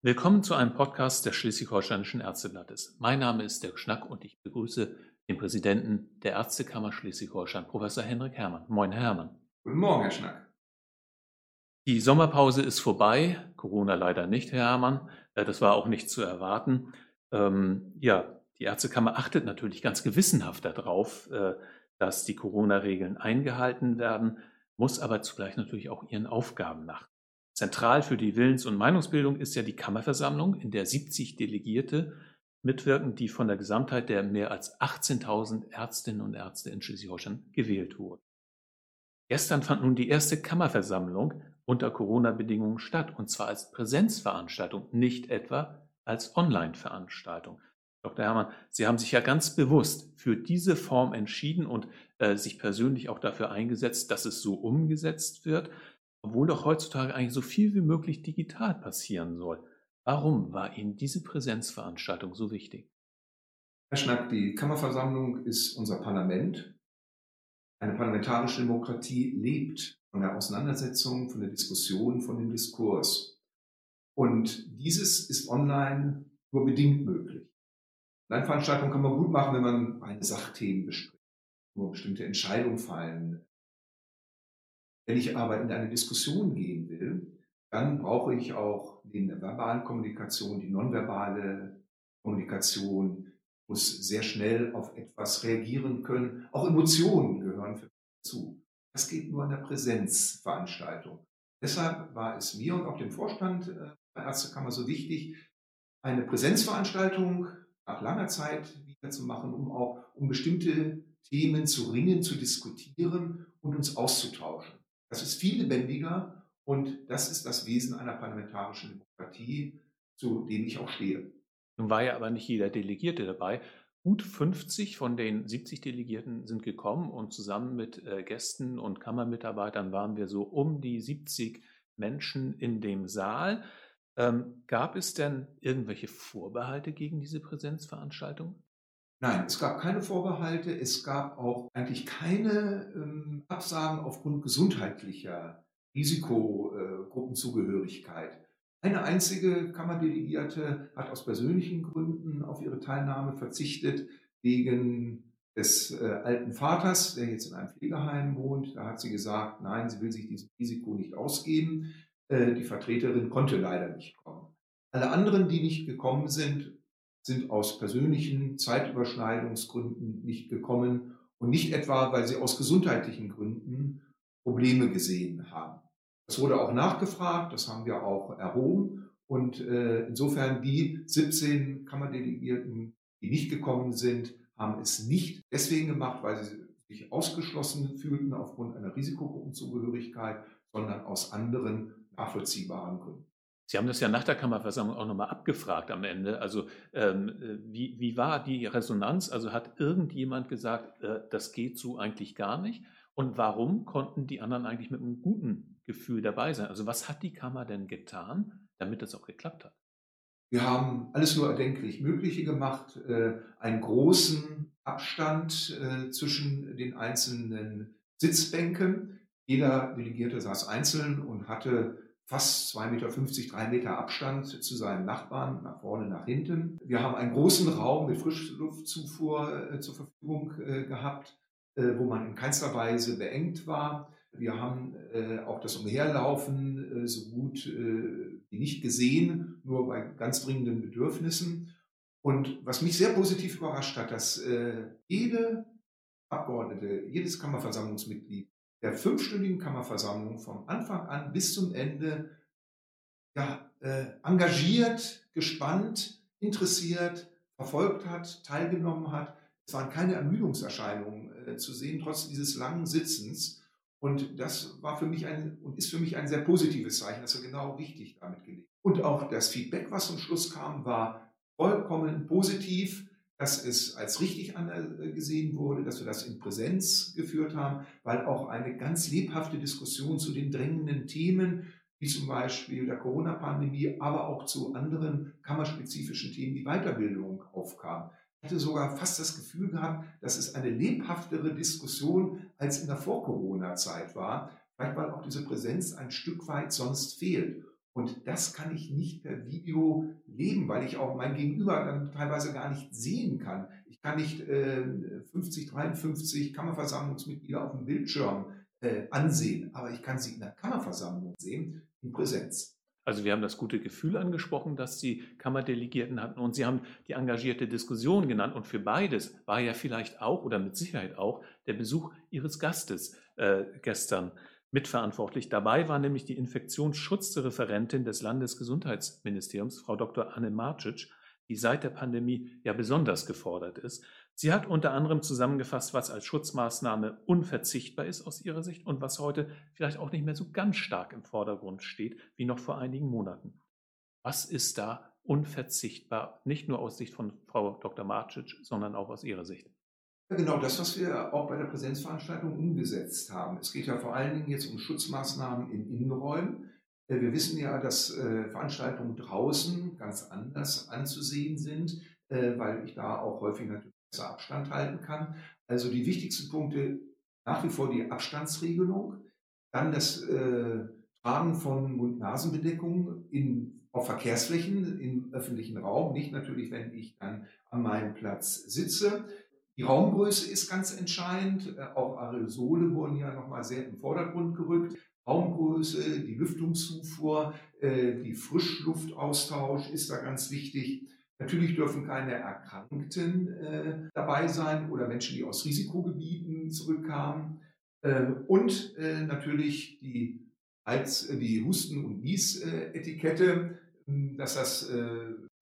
Willkommen zu einem Podcast des Schleswig-Holsteinischen Ärzteblattes. Mein Name ist Dirk Schnack und ich begrüße den Präsidenten der Ärztekammer Schleswig-Holstein, Professor Henrik Herrmann. Moin, Herr Herrmann. Guten Morgen, Herr Schnack. Die Sommerpause ist vorbei, Corona leider nicht, Herr Herrmann. Äh, das war auch nicht zu erwarten. Ähm, ja, die Ärztekammer achtet natürlich ganz gewissenhaft darauf, äh, dass die Corona-Regeln eingehalten werden, muss aber zugleich natürlich auch ihren Aufgaben nach. Zentral für die Willens- und Meinungsbildung ist ja die Kammerversammlung, in der 70 Delegierte mitwirken, die von der Gesamtheit der mehr als 18.000 Ärztinnen und Ärzte in Schleswig-Holstein gewählt wurden. Gestern fand nun die erste Kammerversammlung unter Corona-Bedingungen statt, und zwar als Präsenzveranstaltung, nicht etwa als Online-Veranstaltung. Dr. Herrmann, Sie haben sich ja ganz bewusst für diese Form entschieden und äh, sich persönlich auch dafür eingesetzt, dass es so umgesetzt wird obwohl doch heutzutage eigentlich so viel wie möglich digital passieren soll. Warum war Ihnen diese Präsenzveranstaltung so wichtig? Herr Schnack, die Kammerversammlung ist unser Parlament. Eine parlamentarische Demokratie lebt von der Auseinandersetzung, von der Diskussion, von dem Diskurs. Und dieses ist online nur bedingt möglich. Online-Veranstaltungen kann man gut machen, wenn man eine Sachthemen bespricht, wo bestimmte Entscheidungen fallen, wenn ich aber in eine Diskussion gehen will, dann brauche ich auch die verbale Kommunikation, die nonverbale Kommunikation, muss sehr schnell auf etwas reagieren können. Auch Emotionen gehören dazu. Das geht nur an der Präsenzveranstaltung. Deshalb war es mir und auch dem Vorstand äh, der Ärztekammer so wichtig, eine Präsenzveranstaltung nach langer Zeit wieder zu machen, um auch um bestimmte Themen zu ringen, zu diskutieren und uns auszutauschen. Das ist viel lebendiger und das ist das Wesen einer parlamentarischen Demokratie, zu dem ich auch stehe. Nun war ja aber nicht jeder Delegierte dabei. Gut 50 von den 70 Delegierten sind gekommen und zusammen mit äh, Gästen und Kammermitarbeitern waren wir so um die 70 Menschen in dem Saal. Ähm, gab es denn irgendwelche Vorbehalte gegen diese Präsenzveranstaltung? Nein, es gab keine Vorbehalte, es gab auch eigentlich keine ähm, Absagen aufgrund gesundheitlicher Risikogruppenzugehörigkeit. Eine einzige Kammerdelegierte hat aus persönlichen Gründen auf ihre Teilnahme verzichtet, wegen des äh, alten Vaters, der jetzt in einem Pflegeheim wohnt. Da hat sie gesagt, nein, sie will sich diesem Risiko nicht ausgeben. Äh, die Vertreterin konnte leider nicht kommen. Alle anderen, die nicht gekommen sind, sind aus persönlichen Zeitüberschneidungsgründen nicht gekommen und nicht etwa, weil sie aus gesundheitlichen Gründen Probleme gesehen haben. Das wurde auch nachgefragt, das haben wir auch erhoben und äh, insofern die 17 Kammerdelegierten, die nicht gekommen sind, haben es nicht deswegen gemacht, weil sie sich ausgeschlossen fühlten aufgrund einer Risikogruppenzugehörigkeit, sondern aus anderen nachvollziehbaren Gründen. Sie haben das ja nach der Kammerversammlung auch nochmal abgefragt am Ende. Also ähm, äh, wie, wie war die Resonanz? Also hat irgendjemand gesagt, äh, das geht so eigentlich gar nicht? Und warum konnten die anderen eigentlich mit einem guten Gefühl dabei sein? Also was hat die Kammer denn getan, damit das auch geklappt hat? Wir haben alles nur erdenklich Mögliche gemacht, äh, einen großen Abstand äh, zwischen den einzelnen Sitzbänken. Jeder Delegierte saß einzeln und hatte fast 2,50 Meter, 3 Meter Abstand zu seinen Nachbarn, nach vorne, nach hinten. Wir haben einen großen Raum mit Frischluftzufuhr äh, zur Verfügung äh, gehabt, äh, wo man in keinster Weise beengt war. Wir haben äh, auch das Umherlaufen äh, so gut äh, wie nicht gesehen, nur bei ganz dringenden Bedürfnissen. Und was mich sehr positiv überrascht hat, dass jede Abgeordnete, jedes Kammerversammlungsmitglied der fünfstündigen Kammerversammlung vom Anfang an bis zum Ende ja, äh, engagiert, gespannt, interessiert, verfolgt hat, teilgenommen hat. Es waren keine Ermüdungserscheinungen äh, zu sehen, trotz dieses langen Sitzens. Und das war für mich ein und ist für mich ein sehr positives Zeichen, dass wir genau richtig damit gelegt. Und auch das Feedback, was zum Schluss kam, war vollkommen positiv dass es als richtig angesehen wurde, dass wir das in Präsenz geführt haben, weil auch eine ganz lebhafte Diskussion zu den drängenden Themen, wie zum Beispiel der Corona-Pandemie, aber auch zu anderen kammerspezifischen Themen wie Weiterbildung aufkam. Ich hatte sogar fast das Gefühl gehabt, dass es eine lebhaftere Diskussion als in der Vor-Corona-Zeit war, vielleicht weil auch diese Präsenz ein Stück weit sonst fehlt. Und das kann ich nicht per Video leben, weil ich auch mein Gegenüber dann teilweise gar nicht sehen kann. Ich kann nicht äh, 50, 53 Kammerversammlungsmitglieder auf dem Bildschirm äh, ansehen, aber ich kann sie in der Kammerversammlung sehen, in Präsenz. Also wir haben das gute Gefühl angesprochen, dass die Kammerdelegierten hatten und Sie haben die engagierte Diskussion genannt und für beides war ja vielleicht auch oder mit Sicherheit auch der Besuch Ihres Gastes äh, gestern mitverantwortlich. Dabei war nämlich die Infektionsschutzreferentin des Landesgesundheitsministeriums, Frau Dr. Anne Marcic, die seit der Pandemie ja besonders gefordert ist. Sie hat unter anderem zusammengefasst, was als Schutzmaßnahme unverzichtbar ist aus ihrer Sicht und was heute vielleicht auch nicht mehr so ganz stark im Vordergrund steht wie noch vor einigen Monaten. Was ist da unverzichtbar, nicht nur aus Sicht von Frau Dr. Marcic, sondern auch aus Ihrer Sicht? Genau, das, was wir auch bei der Präsenzveranstaltung umgesetzt haben. Es geht ja vor allen Dingen jetzt um Schutzmaßnahmen in Innenräumen. Äh, wir wissen ja, dass äh, Veranstaltungen draußen ganz anders anzusehen sind, äh, weil ich da auch häufig natürlich Abstand halten kann. Also die wichtigsten Punkte nach wie vor die Abstandsregelung, dann das Tragen von Mund-Nasen-Bedeckungen auf Verkehrsflächen im öffentlichen Raum, nicht natürlich, wenn ich dann an meinem Platz sitze. Die Raumgröße ist ganz entscheidend. Äh, auch Aerosole wurden ja nochmal sehr im Vordergrund gerückt. Raumgröße, die Lüftungszufuhr, äh, die Frischluftaustausch ist da ganz wichtig. Natürlich dürfen keine Erkrankten äh, dabei sein oder Menschen, die aus Risikogebieten zurückkamen. Und natürlich die, als, die Husten- und Nies-Etikette, dass das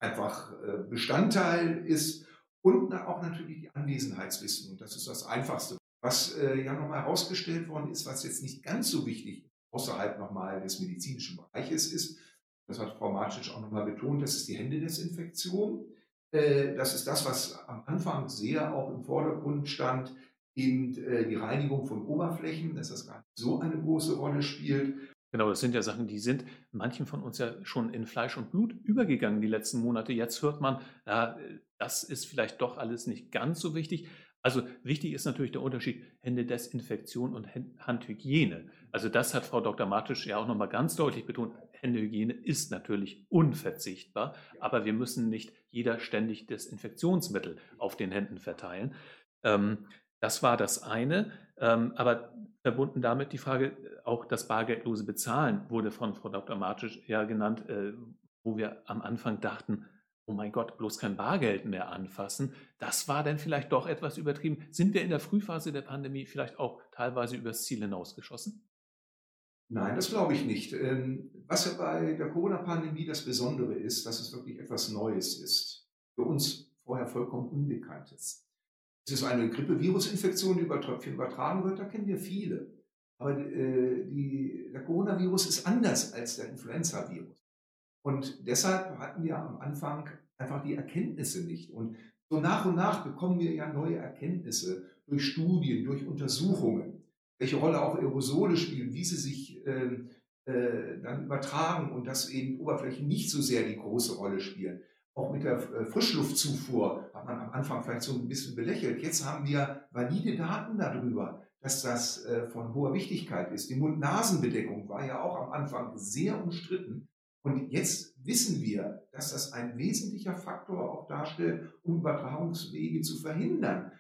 einfach Bestandteil ist. Und auch natürlich die Anwesenheitswissen. das ist das Einfachste. Was ja nochmal herausgestellt worden ist, was jetzt nicht ganz so wichtig außerhalb nochmal des medizinischen Bereiches ist, das hat Frau Marcic auch nochmal betont, das ist die Händedesinfektion. Äh, das ist das, was am Anfang sehr auch im Vordergrund stand, eben äh, die Reinigung von Oberflächen, dass das gar nicht so eine große Rolle spielt. Genau, das sind ja Sachen, die sind manchen von uns ja schon in Fleisch und Blut übergegangen die letzten Monate. Jetzt hört man, ja, das ist vielleicht doch alles nicht ganz so wichtig. Also wichtig ist natürlich der Unterschied Händedesinfektion und Handhygiene. Also das hat Frau Dr. Matisch ja auch nochmal ganz deutlich betont. Händehygiene ist natürlich unverzichtbar, aber wir müssen nicht jeder ständig Desinfektionsmittel auf den Händen verteilen. Ähm, das war das eine. Ähm, aber verbunden damit die Frage, auch das bargeldlose Bezahlen wurde von Frau Dr. Matisch ja genannt, äh, wo wir am Anfang dachten, oh mein Gott, bloß kein Bargeld mehr anfassen, das war dann vielleicht doch etwas übertrieben. Sind wir in der Frühphase der Pandemie vielleicht auch teilweise übers Ziel hinausgeschossen? Nein, das glaube ich nicht. Ähm, was ja bei der Corona-Pandemie das Besondere ist, dass es wirklich etwas Neues ist. Für uns vorher vollkommen Unbekanntes. Es ist eine Grippevirusinfektion, die über Tröpfchen übertragen wird, da kennen wir viele. Aber äh, die, der Coronavirus ist anders als der Influenza-Virus. Und deshalb hatten wir am Anfang einfach die Erkenntnisse nicht. Und so nach und nach bekommen wir ja neue Erkenntnisse durch Studien, durch Untersuchungen, welche Rolle auch Aerosole spielen, wie sie sich äh, äh, dann übertragen und dass eben Oberflächen nicht so sehr die große Rolle spielen. Auch mit der äh, Frischluftzufuhr hat man am Anfang vielleicht so ein bisschen belächelt. Jetzt haben wir valide Daten darüber, dass das äh, von hoher Wichtigkeit ist. Die Mund-Nasen-Bedeckung war ja auch am Anfang sehr umstritten. Und jetzt wissen wir, dass das ein wesentlicher Faktor auch darstellt, um Übertragungswege zu verhindern,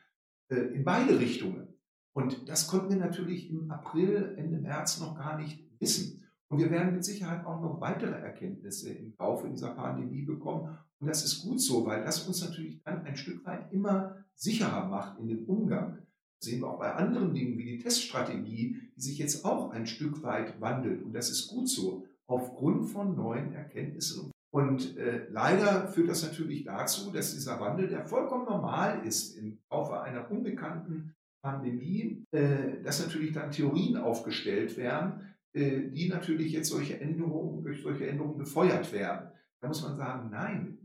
äh, in beide Richtungen. Und das konnten wir natürlich im April, Ende März noch gar nicht wissen. Und wir werden mit Sicherheit auch noch weitere Erkenntnisse im Laufe dieser Pandemie bekommen. Und das ist gut so, weil das uns natürlich dann ein Stück weit immer sicherer macht in dem Umgang. Das sehen wir auch bei anderen Dingen wie die Teststrategie, die sich jetzt auch ein Stück weit wandelt. Und das ist gut so aufgrund von neuen Erkenntnissen. Und äh, leider führt das natürlich dazu, dass dieser Wandel, der vollkommen normal ist im Laufe einer unbekannten Pandemie, äh, dass natürlich dann Theorien aufgestellt werden, äh, die natürlich jetzt solche Änderungen, durch solche Änderungen befeuert werden. Da muss man sagen, nein,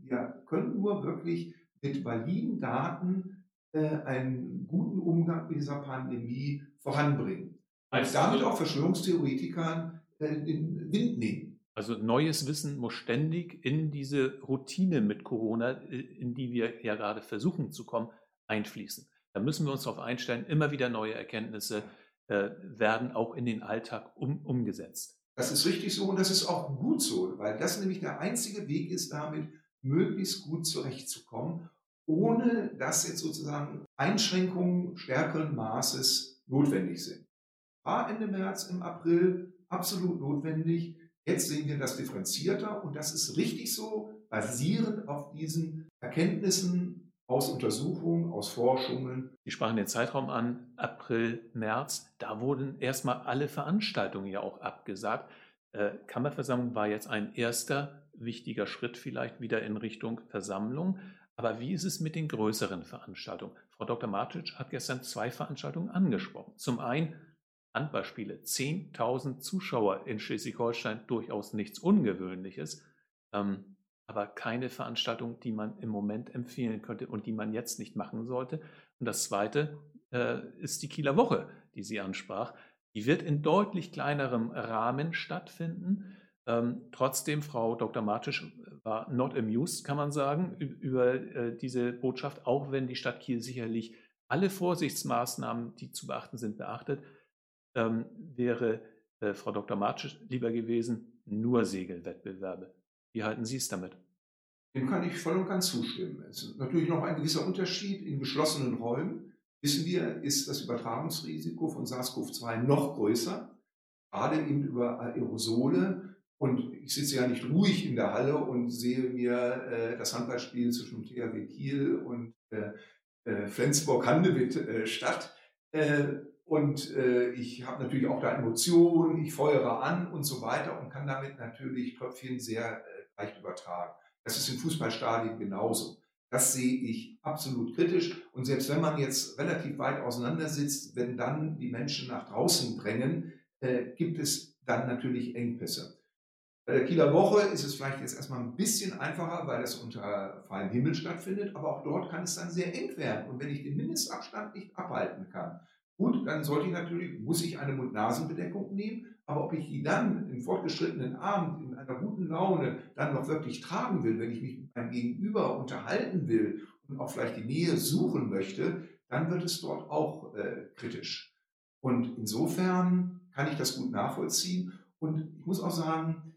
können nur wirklich mit validen Daten äh, einen guten Umgang mit dieser Pandemie voranbringen. Und damit auch Verschwörungstheoretikern äh, den Wind nehmen. Also neues Wissen muss ständig in diese Routine mit Corona, äh, in die wir ja gerade versuchen zu kommen, einfließen. Da müssen wir uns darauf einstellen, immer wieder neue Erkenntnisse äh, werden auch in den Alltag um, umgesetzt. Das ist richtig so und das ist auch gut so, weil das nämlich der einzige Weg ist, damit möglichst gut zurechtzukommen, ohne dass jetzt sozusagen Einschränkungen stärkeren Maßes notwendig sind. War Ende März, im April absolut notwendig. Jetzt sehen wir das differenzierter und das ist richtig so, basierend auf diesen Erkenntnissen aus Untersuchungen, aus Forschungen. Sie sprachen den Zeitraum an, April, März. Da wurden erstmal alle Veranstaltungen ja auch abgesagt. Äh, Kammerversammlung war jetzt ein erster wichtiger Schritt vielleicht wieder in Richtung Versammlung. Aber wie ist es mit den größeren Veranstaltungen? Frau Dr. Martic hat gestern zwei Veranstaltungen angesprochen. Zum einen Handballspiele, 10.000 Zuschauer in Schleswig-Holstein, durchaus nichts Ungewöhnliches, ähm, aber keine Veranstaltung, die man im Moment empfehlen könnte und die man jetzt nicht machen sollte. Und das Zweite äh, ist die Kieler Woche, die sie ansprach. Die wird in deutlich kleinerem Rahmen stattfinden. Ähm, trotzdem, Frau Dr. Martisch war not amused, kann man sagen, über äh, diese Botschaft, auch wenn die Stadt Kiel sicherlich alle Vorsichtsmaßnahmen, die zu beachten sind, beachtet ähm, wäre äh, Frau Dr. Martsch lieber gewesen, nur Segelwettbewerbe. Wie halten Sie es damit? Dem kann ich voll und ganz zustimmen. Es ist natürlich noch ein gewisser Unterschied. In geschlossenen Räumen, wissen wir, ist das Übertragungsrisiko von SARS-CoV-2 noch größer, gerade eben über Aerosole. Und ich sitze ja nicht ruhig in der Halle und sehe mir äh, das Handballspiel zwischen THW Kiel und äh, äh, Flensburg-Handewitt äh, statt. Äh, und äh, ich habe natürlich auch da Emotionen, ich feuere an und so weiter und kann damit natürlich Tröpfchen sehr leicht übertragen. Das ist in Fußballstadien genauso. Das sehe ich absolut kritisch. Und selbst wenn man jetzt relativ weit auseinander sitzt, wenn dann die Menschen nach draußen drängen, äh, gibt es dann natürlich Engpässe. Bei der Kieler Woche ist es vielleicht jetzt erstmal ein bisschen einfacher, weil das unter freiem Himmel stattfindet, aber auch dort kann es dann sehr eng werden. Und wenn ich den Mindestabstand nicht abhalten kann, Gut, dann sollte ich natürlich, muss ich eine Mund-Nasen-Bedeckung nehmen, aber ob ich die dann im fortgeschrittenen Abend in einer guten Laune dann noch wirklich tragen will, wenn ich mich mit meinem Gegenüber unterhalten will und auch vielleicht die Nähe suchen möchte, dann wird es dort auch äh, kritisch. Und insofern kann ich das gut nachvollziehen. Und ich muss auch sagen,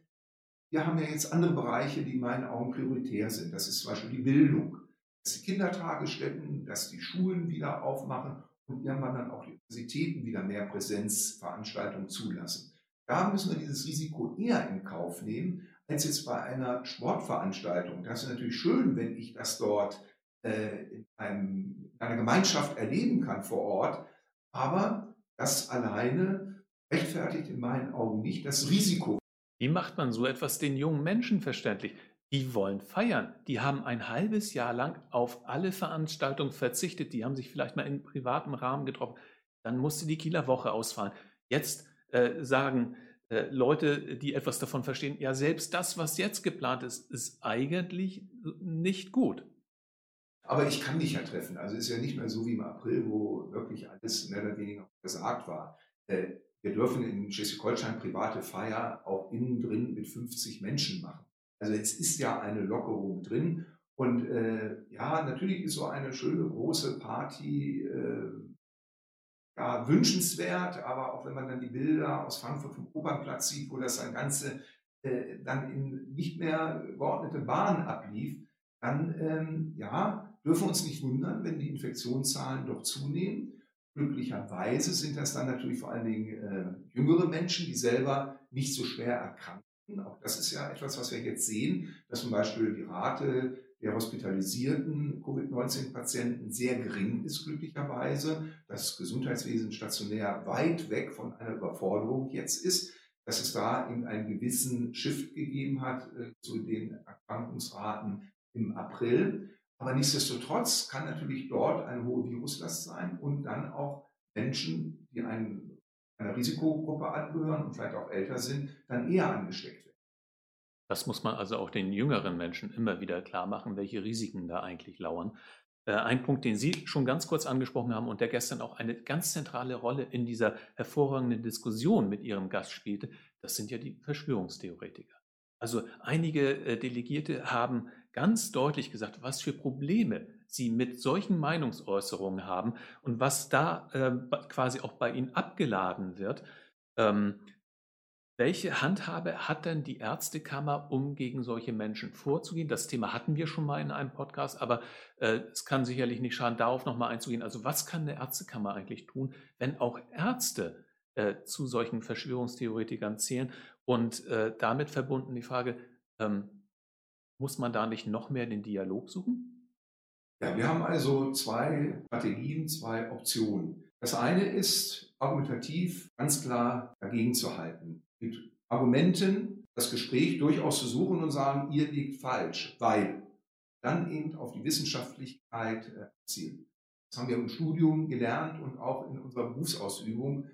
wir haben ja jetzt andere Bereiche, die in meinen Augen prioritär sind. Das ist zum Beispiel die Bildung, dass die Kindertagesstätten, dass die Schulen wieder aufmachen und irgendwann dann auch die Universitäten wieder mehr Präsenzveranstaltungen zulassen. Da müssen wir dieses Risiko eher in Kauf nehmen, als jetzt bei einer Sportveranstaltung. Das ist natürlich schön, wenn ich das dort äh, in, einem, in einer Gemeinschaft erleben kann vor Ort, aber das alleine rechtfertigt in meinen Augen nicht das Risiko. Wie macht man so etwas den jungen Menschen verständlich? Die wollen feiern. Die haben ein halbes Jahr lang auf alle Veranstaltungen verzichtet. Die haben sich vielleicht mal in privatem Rahmen getroffen. Dann musste die Kieler Woche ausfallen. Jetzt äh, sagen äh, Leute, die etwas davon verstehen, ja, selbst das, was jetzt geplant ist, ist eigentlich nicht gut. Aber ich kann mich ja treffen. Also ist ja nicht mehr so wie im April, wo wirklich alles mehr oder weniger gesagt war. Äh, wir dürfen in Schleswig-Holstein private Feier auch innen drin mit 50 Menschen machen. Also es ist ja eine Lockerung drin. Und äh, ja, natürlich ist so eine schöne große Party äh, ja, wünschenswert, aber auch wenn man dann die Bilder aus Frankfurt vom Opernplatz sieht, wo das dann Ganze äh, dann in nicht mehr geordnete Bahnen ablief, dann ähm, ja, dürfen wir uns nicht wundern, wenn die Infektionszahlen doch zunehmen. Glücklicherweise sind das dann natürlich vor allen Dingen äh, jüngere Menschen, die selber nicht so schwer erkranken auch das ist ja etwas, was wir jetzt sehen, dass zum Beispiel die Rate der hospitalisierten Covid-19-Patienten sehr gering ist, glücklicherweise. Das Gesundheitswesen stationär weit weg von einer Überforderung jetzt ist, dass es da eben einen gewissen Shift gegeben hat äh, zu den Erkrankungsraten im April. Aber nichtsdestotrotz kann natürlich dort eine hohe Viruslast sein und dann auch Menschen, die einen einer Risikogruppe angehören und vielleicht auch älter sind, dann eher angesteckt werden. Das muss man also auch den jüngeren Menschen immer wieder klar machen, welche Risiken da eigentlich lauern. Äh, ein Punkt, den Sie schon ganz kurz angesprochen haben und der gestern auch eine ganz zentrale Rolle in dieser hervorragenden Diskussion mit Ihrem Gast spielte, das sind ja die Verschwörungstheoretiker. Also einige äh, Delegierte haben ganz deutlich gesagt, was für Probleme sie mit solchen Meinungsäußerungen haben und was da äh, quasi auch bei ihnen abgeladen wird. Ähm, Welche Handhabe hat denn die Ärztekammer, um gegen solche Menschen vorzugehen? Das Thema hatten wir schon mal in einem Podcast, aber äh, es kann sicherlich nicht schaden, darauf nochmal einzugehen. Also was kann eine Ärztekammer eigentlich tun, wenn auch Ärzte äh, zu solchen Verschwörungstheoretikern zählen? Und äh, damit verbunden die Frage, ähm, muss man da nicht noch mehr den Dialog suchen? Ja, wir haben also zwei Strategien, zwei Optionen. Das eine ist, argumentativ ganz klar dagegen zu halten mit Argumenten das Gespräch durchaus zu suchen und sagen, ihr liegt falsch, weil dann eben auf die Wissenschaftlichkeit äh, zielen. Das haben wir im Studium gelernt und auch in unserer Berufsausübung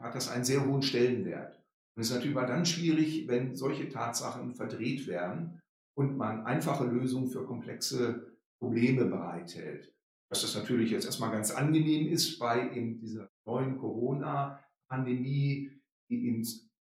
hat das einen sehr hohen Stellenwert. Und es ist natürlich dann schwierig, wenn solche Tatsachen verdreht werden und man einfache Lösungen für komplexe Probleme bereithält. Dass das natürlich jetzt erstmal ganz angenehm ist bei eben dieser neuen Corona-Pandemie, die eben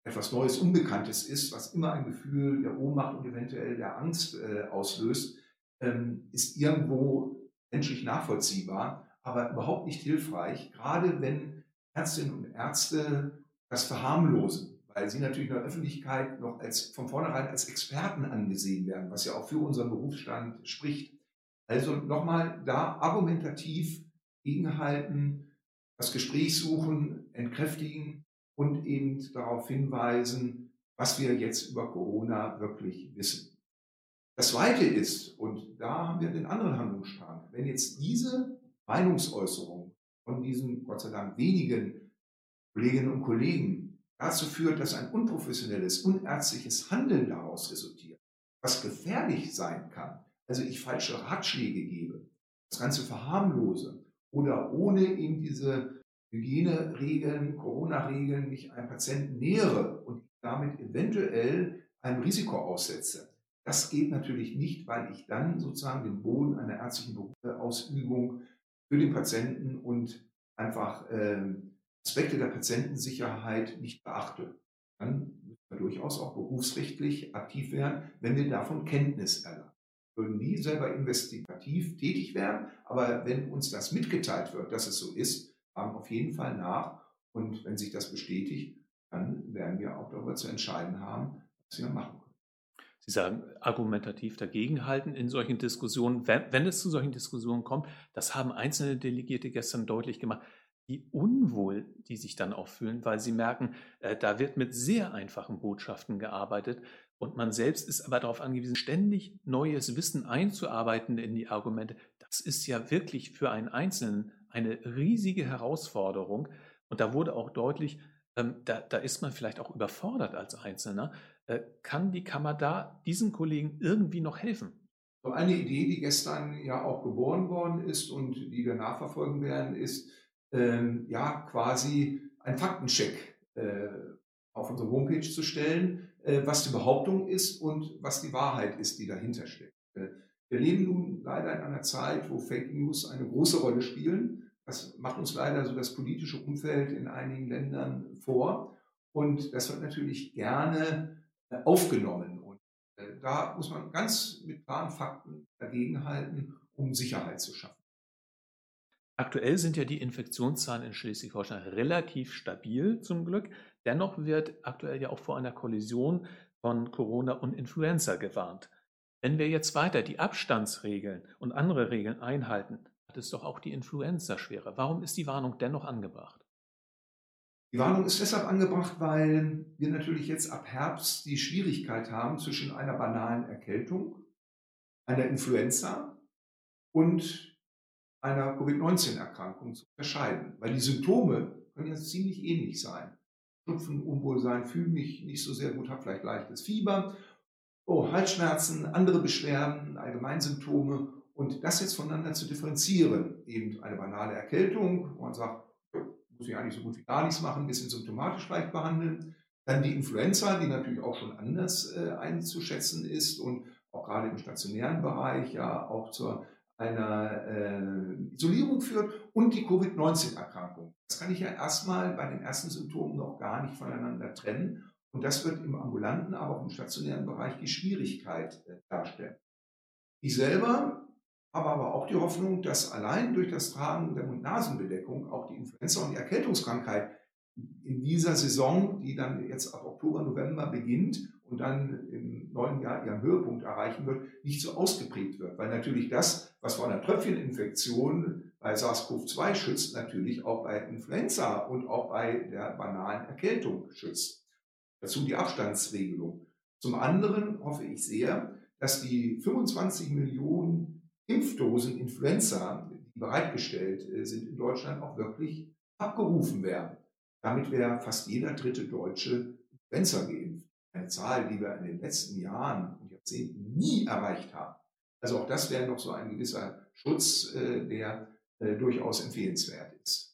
etwas Neues, Unbekanntes ist, was immer ein Gefühl der Ohnmacht und eventuell der Angst äh, auslöst, ähm, ist irgendwo menschlich nachvollziehbar, aber überhaupt nicht hilfreich, gerade wenn Ärztinnen und Ärzte das verharmlosen, weil sie natürlich in der Öffentlichkeit noch als, von vornherein als Experten angesehen werden, was ja auch für unseren Berufsstand spricht. Also nochmal da argumentativ gegenhalten, das Gespräch suchen, entkräftigen, und eben darauf hinweisen, was wir jetzt über Corona wirklich wissen. Das Zweite ist, und da haben wir den anderen Handlungsstrang, wenn jetzt diese Meinungsäußerung von diesen, Gott sei Dank, wenigen Kolleginnen und Kollegen dazu führt, dass ein unprofessionelles, unärztliches Handeln daraus resultiert, was gefährlich sein kann, also ich falsche Ratschläge gebe, das Ganze verharmlose oder ohne eben diese Hygieneregeln, Corona-Regeln mich einem Patienten nähere und damit eventuell einem Risiko aussetze. Das geht natürlich nicht, weil ich dann sozusagen den Boden einer ärztlichen Ausübung für den Patienten und einfach äh, Aspekte der Patientensicherheit nicht beachte. Dann müssen wir durchaus auch berufsrechtlich aktiv werden, wenn wir davon Kenntnis erlangen. Wir würden nie selber investigativ tätig werden, aber wenn uns das mitgeteilt wird, dass es so ist, fragen auf jeden Fall nach. Und wenn sich das bestätigt, dann werden wir auch darüber zu entscheiden haben, was wir machen können. Sie sagen, argumentativ dagegenhalten in solchen Diskussionen, wenn, wenn, es zu solchen Diskussionen kommt, das haben einzelne Delegierte gestern deutlich gemacht, wie unwohl die sich dann auch fühlen, weil sie merken, äh, da wird mit sehr einfachen Botschaften gearbeitet und man selbst ist aber darauf angewiesen, ständig neues Wissen einzuarbeiten in die Argumente. Das ist ja wirklich für einen Einzelnen eine riesige Herausforderung. Und da wurde auch deutlich, ähm, da, da, ist man vielleicht auch überfordert als Einzelner. Äh, kann die Kammer da diesen Kollegen irgendwie noch helfen? Eine Idee, die gestern ja auch geboren worden ist und die wir nachverfolgen werden, ist ähm, ja quasi ein Faktencheck äh, auf unsere Homepage zu stellen, äh, was die Behauptung ist und was die Wahrheit ist, die dahinter steckt. Äh, wir leben nun leider in einer Zeit, wo Fake News eine große Rolle spielen. Das macht uns leider so das politische Umfeld in einigen Ländern vor. Und das wird natürlich gerne äh, aufgenommen. Und äh, da muss man ganz mit klaren Fakten dagegenhalten, um Sicherheit zu schaffen. Aktuell sind ja die Infektionszahlen in Schleswig-Holstein relativ stabil zum Glück. Dennoch wird aktuell ja auch vor einer Kollision von Corona und Influenza gewarnt. Wenn wir jetzt weiter die Abstandsregeln und andere Regeln einhalten, hat es doch auch die Influenza schwerer. Warum ist die Warnung dennoch angebracht? Die Warnung ist deshalb angebracht, weil wir natürlich jetzt ab Herbst die Schwierigkeit haben zwischen einer banalen Erkältung, einer Influenza und einer Covid-19-Erkrankung zu unterscheiden. Weil die Symptome können ja ziemlich ähnlich sein. Schnupfen, Unwohlsein, fühle mich nicht so sehr gut, habe vielleicht leichtes Fieber oh, Halsschmerzen, andere Beschwerden, Allgemeinsymptome und das jetzt voneinander zu differenzieren. Eben eine banale Erkältung, wo man sagt, muss ich eigentlich so gut wie gar nichts machen, ein bisschen symptomatisch vielleicht behandeln. Dann die Influenza, die natürlich auch schon anders äh, einzuschätzen ist und auch gerade im stationären Bereich ja auch zu einer äh, Isolierung führt und die Covid-19-Erkrankung. Das kann ich ja erstmal bei den ersten Symptomen noch gar nicht voneinander trennen und das wird im ambulanten, aber auch im stationären Bereich die Schwierigkeit äh, darstellen. Ich selber habe aber auch die Hoffnung, dass allein durch das Tragen der Mund-Nasen-Bedeckung auch die Influenza und die Erkältungskrankheit in dieser Saison, die dann jetzt ab Oktober, November beginnt und dann im neuen Jahr ihren Höhepunkt erreichen wird, nicht so ausgeprägt wird. Weil natürlich das, was vor einer Tröpfcheninfektion bei SARS-CoV-2 schützt, natürlich auch bei Influenza und auch bei der banalen Erkältung schützt. Dazu die Abstandsregelung. Zum anderen hoffe ich sehr, dass die 25 Millionen Impfdosen Influenza, die bereitgestellt äh, sind in Deutschland, auch wirklich abgerufen werden. Damit wäre fast jeder dritte Deutsche Influenza geimpft. Eine Zahl, die wir in den letzten Jahren und Jahrzehnten nie erreicht haben. Also auch das wäre noch so ein gewisser Schutz, äh, der äh, durchaus empfehlenswert ist.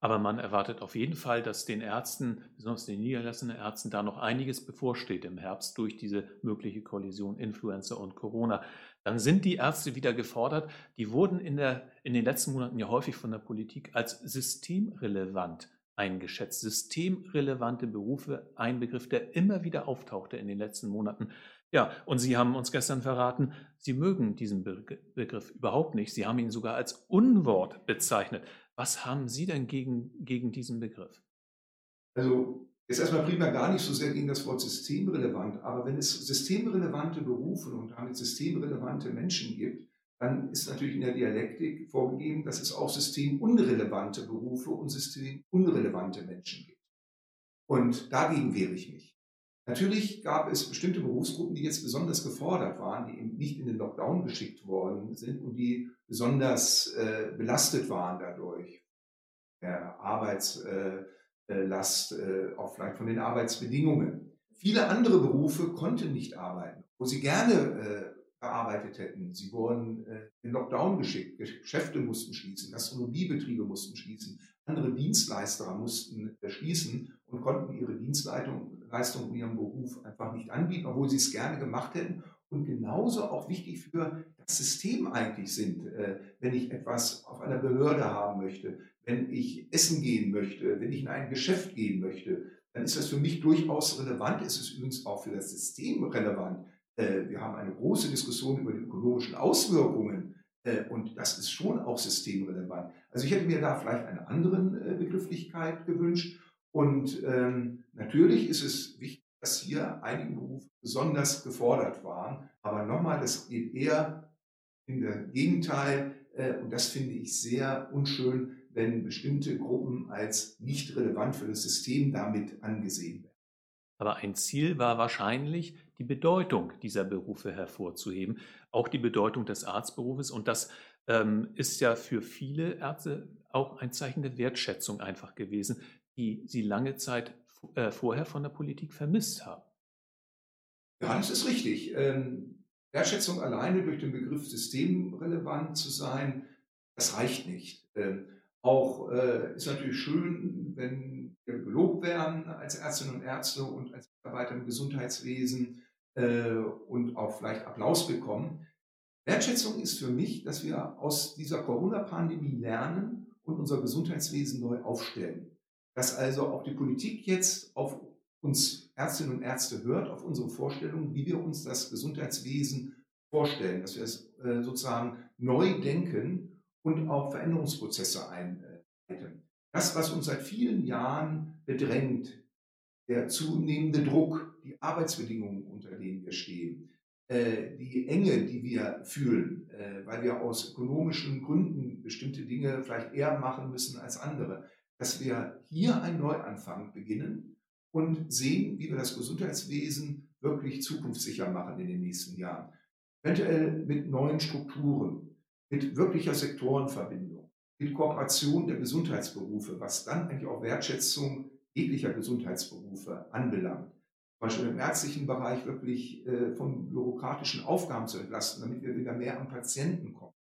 Aber man erwartet auf jeden Fall, dass den Ärzten, besonders den niedergelassenen Ärzten, da noch einiges bevorsteht im Herbst durch diese mögliche Kollision Influenza und Corona. Dann sind die Ärzte wieder gefordert. Die wurden in, der, in den letzten Monaten ja häufig von der Politik als systemrelevant eingeschätzt. Systemrelevante Berufe, ein Begriff, der immer wieder auftauchte in den letzten Monaten. Ja, und Sie haben uns gestern verraten, Sie mögen diesen Begriff überhaupt nicht. Sie haben ihn sogar als Unwort bezeichnet. Was haben Sie denn gegen, gegen diesen Begriff? Also jetzt erstmal prima gar nicht so sehr gegen das Wort systemrelevant, aber wenn es systemrelevante Berufe und damit systemrelevante Menschen gibt, dann ist natürlich in der Dialektik vorgegeben, dass es auch systemunrelevante Berufe und systemunrelevante Menschen gibt. Und dagegen wehre ich mich. Natürlich gab es bestimmte Berufsgruppen, die jetzt besonders gefordert waren, die eben nicht in den Lockdown geschickt worden sind und die besonders äh, belastet waren dadurch. Der Arbeitslast, äh, auch vielleicht von den Arbeitsbedingungen. Viele andere Berufe konnten nicht arbeiten, wo sie gerne gearbeitet hätten. Sie wurden äh, in Lockdown geschickt, Geschäfte mussten schließen, Gastronomiebetriebe mussten schließen, andere Dienstleister mussten äh, schließen und konnten ihre Dienstleistung in ihrem Beruf einfach nicht anbieten, obwohl sie es gerne gemacht hätten und genauso auch wichtig für das System eigentlich sind, äh, wenn ich etwas auf einer Behörde haben möchte, wenn ich essen gehen möchte, wenn ich in ein Geschäft gehen möchte, dann ist das für mich durchaus relevant. Es ist übrigens auch für das System relevant. Äh, wir haben eine große Diskussion über die ökonomischen Auswirkungen äh, und das ist schon auch systemrelevant. Also ich hätte mir da vielleicht eine andere Begrifflichkeit gewünscht. Und ähm, natürlich ist es wichtig, dass hier einige Berufe besonders gefordert waren. Aber nochmal, das geht eher in der Gegenteil. Äh, und das finde ich sehr unschön, wenn bestimmte Gruppen als nicht relevant für das System damit angesehen werden. Aber ein Ziel war wahrscheinlich, die Bedeutung dieser Berufe hervorzuheben, auch die Bedeutung des Arztberufes. Und das ähm, ist ja für viele Ärzte auch ein Zeichen der Wertschätzung einfach gewesen, die sie lange Zeit äh, vorher von der Politik vermisst haben. Ja, das ist richtig. Ähm, Wertschätzung alleine durch den Begriff systemrelevant zu sein, das reicht nicht. Ähm, auch äh, ist natürlich schön, wenn wir gelobt werden als Ärztinnen und Ärzte und als Mitarbeiter im Gesundheitswesen äh, und auch vielleicht Applaus bekommen. Wertschätzung ist für mich, dass wir aus dieser Corona-Pandemie lernen und unser Gesundheitswesen neu aufstellen dass also auch die Politik jetzt auf uns Ärztinnen und Ärzte hört, auf unsere Vorstellungen, wie wir uns das Gesundheitswesen vorstellen, dass wir es äh, sozusagen neu denken und auch Veränderungsprozesse einleiten. Das, was uns seit vielen Jahren bedrängt, der zunehmende Druck, die Arbeitsbedingungen, unter denen wir stehen, äh, die Enge, die wir fühlen, äh, weil wir aus ökonomischen Gründen bestimmte Dinge vielleicht eher machen müssen als andere, dass wir hier einen Neuanfang beginnen und sehen, wie wir das Gesundheitswesen wirklich zukunftssicher machen in den nächsten Jahren. Eventuell mit neuen Strukturen, mit wirklicher Sektorenverbindung, mit Kooperation der Gesundheitsberufe, was dann eigentlich auch Wertschätzung jeglicher Gesundheitsberufe anbelangt. Beispiel im ärztlichen Bereich wirklich äh, von bürokratischen Aufgaben zu entlasten, damit wir wieder mehr am Patienten kommen.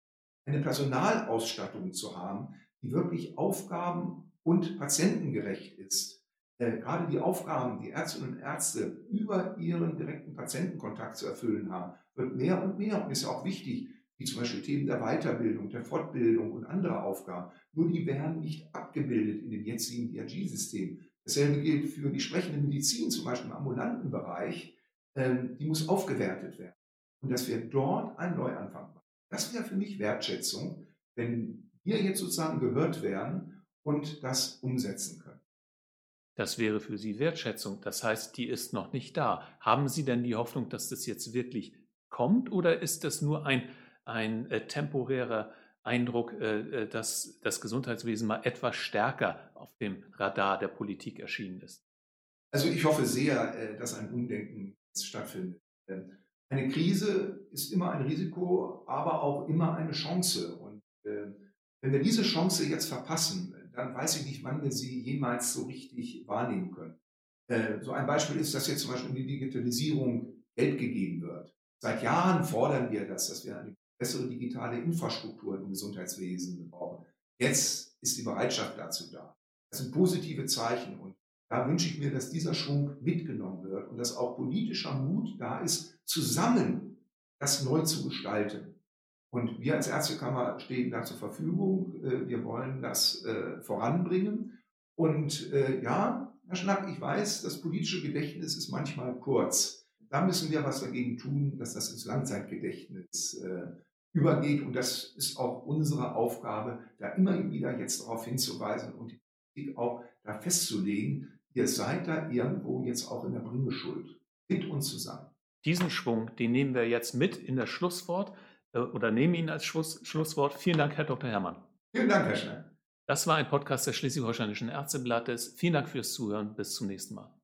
Eine Personalausstattung zu haben, die wirklich Aufgaben und patientengerecht ist. Äh, gerade die Aufgaben, die Ärztinnen und Ärzte über ihren direkten Patientenkontakt zu erfüllen haben, wird mehr und mehr und ist auch wichtig, wie zum Beispiel Themen der Weiterbildung, der Fortbildung und andere Aufgaben. Nur die werden nicht abgebildet in dem jetzigen DRG-System. Dasselbe gilt für die sprechende Medizin, zum Beispiel im ambulanten Bereich. Ähm, die muss aufgewertet werden. Und dass wir dort einen Neuanfang machen. Das wäre für mich Wertschätzung, wenn wir jetzt sozusagen gehört werden und das umsetzen können. Das wäre für Sie Wertschätzung. Das heißt, die ist noch nicht da. Haben Sie denn die Hoffnung, dass das jetzt wirklich kommt oder ist das nur ein, ein äh, temporärer Eindruck, äh, äh, dass das Gesundheitswesen mal etwas stärker auf dem Radar der Politik erschienen ist? Also ich hoffe sehr, äh, dass ein Umdenken stattfindet. Eine Krise ist immer ein Risiko, aber auch immer eine Chance. Und wenn wir diese Chance jetzt verpassen, dann weiß ich nicht, wann wir sie jemals so richtig wahrnehmen können. So ein Beispiel ist, dass jetzt zum Beispiel in die Digitalisierung Geld gegeben wird. Seit Jahren fordern wir das, dass wir eine bessere digitale Infrastruktur im Gesundheitswesen brauchen. Jetzt ist die Bereitschaft dazu da. Das sind positive Zeichen und da wünsche ich mir, dass dieser Schwung mitgenommen wird und dass auch politischer Mut da ist, zusammen das neu zu gestalten. Und wir als Ärztekammer stehen da zur Verfügung. Äh, wir wollen das äh, voranbringen. Und äh, ja, Herr Schnack, ich weiß, das politische Gedächtnis ist manchmal kurz. Da müssen wir was dagegen tun, dass das ins Langzeitgedächtnis übergeht. Und das ist auch unsere Aufgabe, da immer wieder jetzt darauf hinzuweisen und die Politik auch da festzulegen, ihr seid da irgendwo jetzt auch in der Bringeschuld. Mit uns zusammen. Diesen Schwung, den nehmen wir jetzt mit in das Schlusswort. Äh, oder nehme ihn als Schluss, Schlusswort. Vielen Dank, Herr Dr. Herrmann. Vielen Dank, Herr Schnell. Das war ein Podcast des Schleswig-Holsteinischen Ärzteblattes. Vielen Dank fürs Zuhören. Bis zum nächsten Mal.